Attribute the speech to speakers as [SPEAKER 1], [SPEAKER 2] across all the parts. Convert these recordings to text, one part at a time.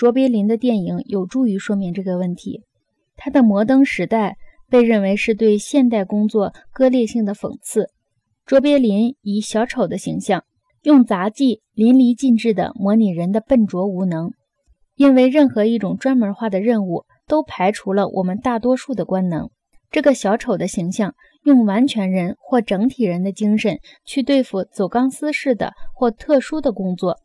[SPEAKER 1] 卓别林的电影有助于说明这个问题。他的《摩登时代》被认为是对现代工作割裂性的讽刺。卓别林以小丑的形象，用杂技淋漓尽致地模拟人的笨拙无能。因为任何一种专门化的任务都排除了我们大多数的官能。这个小丑的形象用完全人或整体人的精神去对付走钢丝式的或特殊的工作，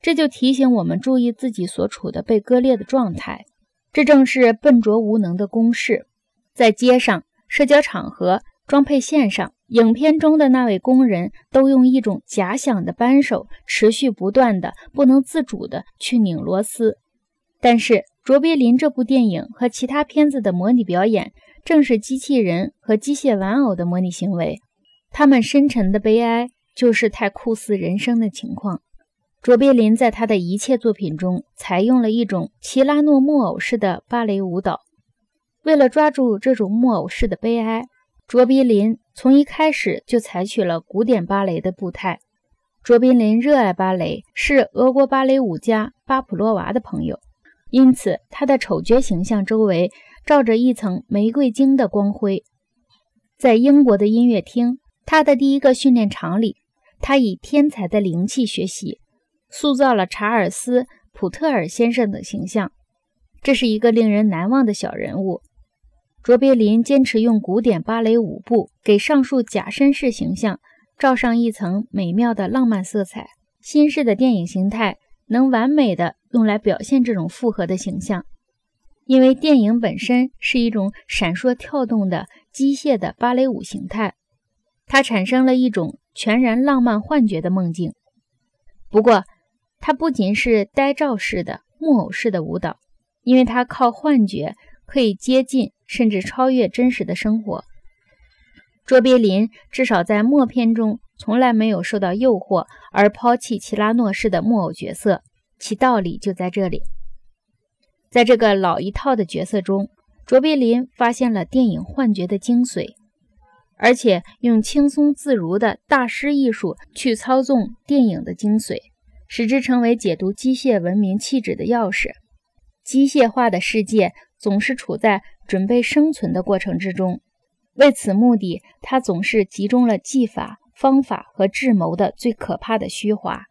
[SPEAKER 1] 这就提醒我们注意自己所处的被割裂的状态。这正是笨拙无能的公式。在街上、社交场合、装配线上，影片中的那位工人都用一种假想的扳手，持续不断的、不能自主的去拧螺丝。但是，卓别林这部电影和其他片子的模拟表演。正是机器人和机械玩偶的模拟行为，他们深沉的悲哀就是太酷似人生的情况。卓别林在他的一切作品中采用了一种齐拉诺木偶式的芭蕾舞蹈。为了抓住这种木偶式的悲哀，卓别林从一开始就采取了古典芭蕾的步态。卓别林热爱芭蕾，是俄国芭蕾舞家巴甫洛娃的朋友，因此他的丑角形象周围。罩着一层玫瑰金的光辉，在英国的音乐厅，他的第一个训练场里，他以天才的灵气学习，塑造了查尔斯·普特尔先生的形象。这是一个令人难忘的小人物。卓别林坚持用古典芭蕾舞步给上述假绅士形象罩上一层美妙的浪漫色彩。新式的电影形态能完美的用来表现这种复合的形象。因为电影本身是一种闪烁跳动的机械的芭蕾舞形态，它产生了一种全然浪漫幻觉的梦境。不过，它不仅是呆照式的木偶式的舞蹈，因为它靠幻觉可以接近甚至超越真实的生活。卓别林至少在默片中从来没有受到诱惑而抛弃齐拉诺式的木偶角色，其道理就在这里。在这个老一套的角色中，卓别林发现了电影幻觉的精髓，而且用轻松自如的大师艺术去操纵电影的精髓，使之成为解读机械文明气质的钥匙。机械化的世界总是处在准备生存的过程之中，为此目的，它总是集中了技法、方法和智谋的最可怕的虚华。